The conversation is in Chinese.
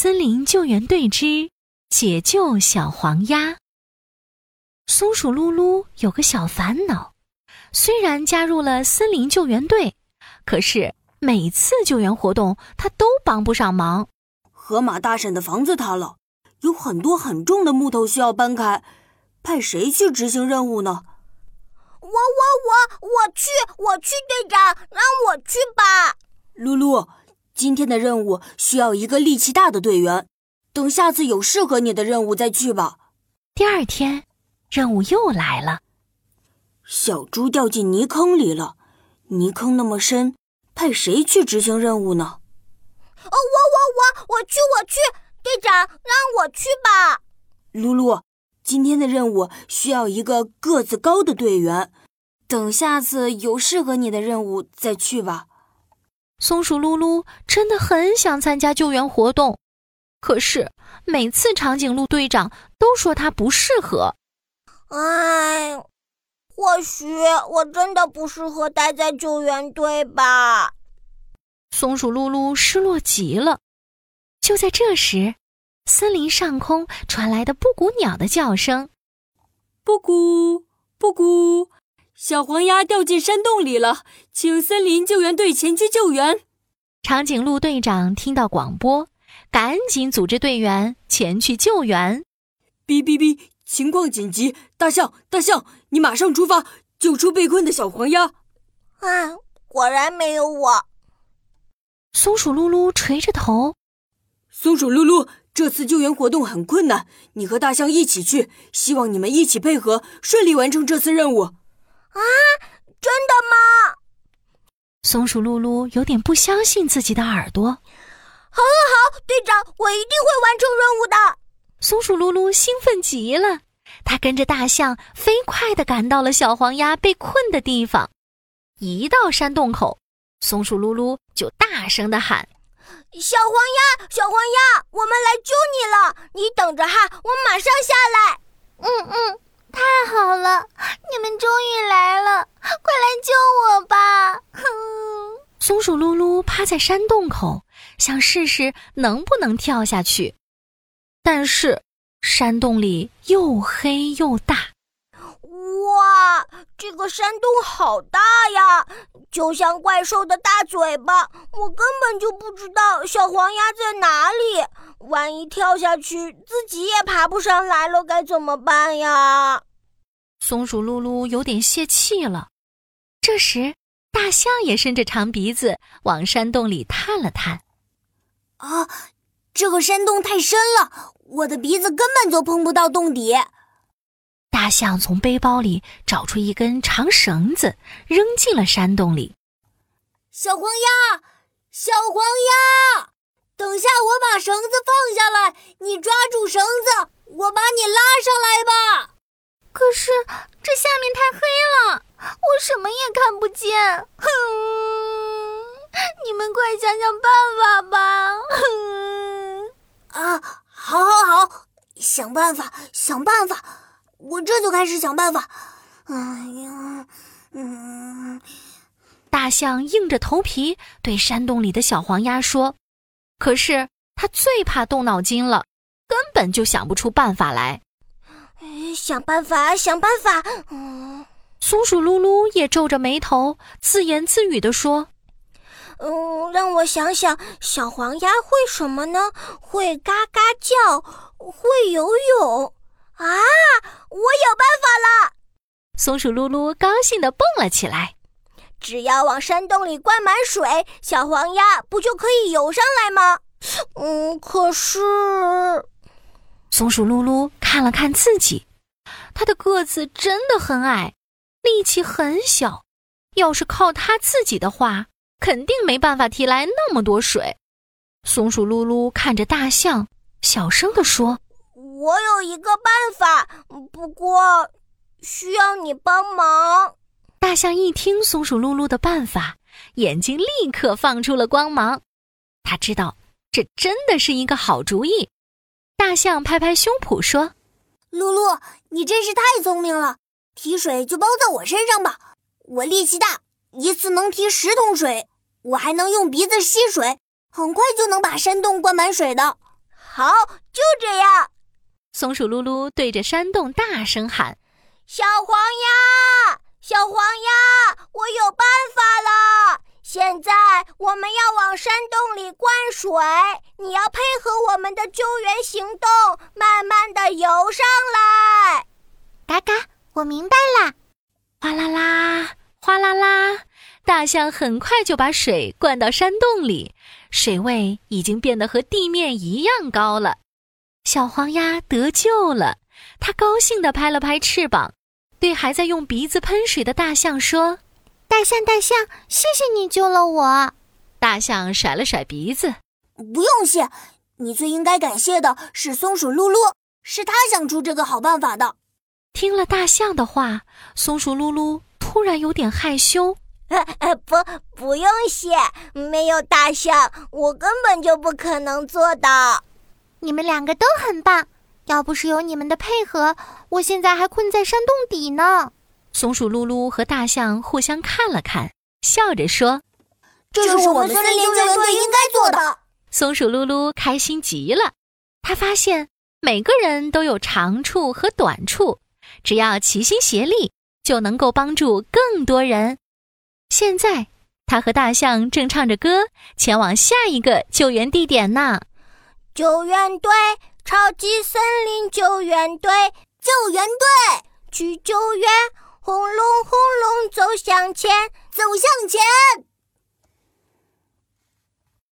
森林救援队之解救小黄鸭。松鼠噜噜有个小烦恼，虽然加入了森林救援队，可是每次救援活动他都帮不上忙。河马大婶的房子塌了，有很多很重的木头需要搬开，派谁去执行任务呢？我我我我去我去，队长让我去吧。噜噜，今天的任务需要一个力气大的队员，等下次有适合你的任务再去吧。第二天，任务又来了。小猪掉进泥坑里了，泥坑那么深，派谁去执行任务呢？哦，我我我我去我去，队长让我去吧。露露，今天的任务需要一个个子高的队员，等下次有适合你的任务再去吧。松鼠噜噜真的很想参加救援活动，可是每次长颈鹿队长都说他不适合。唉，或许我真的不适合待在救援队吧。松鼠噜噜失落极了。就在这时，森林上空传来的布谷鸟的叫声：“布谷，布谷，小黄鸭掉进山洞里了，请森林救援队前去救援。”长颈鹿队长听到广播，赶紧组织队员前去救援。哔哔哔，情况紧急！大象，大象，你马上出发，救出被困的小黄鸭。啊，果然没有我。松鼠噜噜垂着头。松鼠噜噜，这次救援活动很困难，你和大象一起去，希望你们一起配合，顺利完成这次任务。啊，真的吗？松鼠噜噜有点不相信自己的耳朵。好，好，好，队长，我一定会完成任务的。松鼠噜噜兴奋极了，它跟着大象飞快地赶到了小黄鸭被困的地方。一到山洞口，松鼠噜噜就大声地喊：“小黄鸭，小黄鸭，我们来救你了！你等着哈，我马上下来。”“嗯嗯，太好了，你们终于来了，快来救我吧！”哼。松鼠噜噜趴在山洞口，想试试能不能跳下去，但是山洞里又黑又大。哇，这个山洞好大呀，就像怪兽的大嘴巴。我根本就不知道小黄鸭在哪里，万一跳下去自己也爬不上来了，该怎么办呀？松鼠噜噜有点泄气了。这时，大象也伸着长鼻子往山洞里探了探。啊，这个山洞太深了，我的鼻子根本就碰不到洞底。大象从背包里找出一根长绳子，扔进了山洞里。小黄鸭，小黄鸭，等下我把绳子放下来，你抓住绳子，我把你拉上来吧。可是这下面太黑了，我什么也看不见。哼，你们快想想办法吧。哼，啊，好，好，好，想办法，想办法。我这就开始想办法。哎呀，嗯，大象硬着头皮对山洞里的小黄鸭说：“可是他最怕动脑筋了，根本就想不出办法来。”想办法，想办法。嗯，松鼠噜噜也皱着眉头，自言自语地说：“嗯，让我想想，小黄鸭会什么呢？会嘎嘎叫，会游泳。”啊！我有办法了！松鼠噜噜高兴地蹦了起来。只要往山洞里灌满水，小黄鸭不就可以游上来吗？嗯，可是……松鼠噜噜看了看自己，它的个子真的很矮，力气很小。要是靠它自己的话，肯定没办法提来那么多水。松鼠噜噜看着大象，小声地说。我有一个办法，不过需要你帮忙。大象一听松鼠露露的办法，眼睛立刻放出了光芒。他知道这真的是一个好主意。大象拍拍胸脯说：“露露，你真是太聪明了！提水就包在我身上吧，我力气大，一次能提十桶水。我还能用鼻子吸水，很快就能把山洞灌满水的。”好，就这样。松鼠噜噜对着山洞大声喊：“小黄鸭，小黄鸭，我有办法了！现在我们要往山洞里灌水，你要配合我们的救援行动，慢慢的游上来。”嘎嘎，我明白了。哗啦啦，哗啦啦，大象很快就把水灌到山洞里，水位已经变得和地面一样高了。小黄鸭得救了，它高兴地拍了拍翅膀，对还在用鼻子喷水的大象说：“大象，大象，谢谢你救了我。”大象甩了甩鼻子：“不用谢，你最应该感谢的是松鼠噜噜，是他想出这个好办法的。”听了大象的话，松鼠噜噜突然有点害羞：“呃不，不用谢，没有大象，我根本就不可能做到。”你们两个都很棒，要不是有你们的配合，我现在还困在山洞底呢。松鼠噜噜和大象互相看了看，笑着说：“这是我们森林救援队应该做的。”松鼠噜噜开心极了，他发现每个人都有长处和短处，只要齐心协力，就能够帮助更多人。现在，他和大象正唱着歌，前往下一个救援地点呢。救援队，超级森林救援队，救援队去救援，轰隆轰隆走向前，走向前。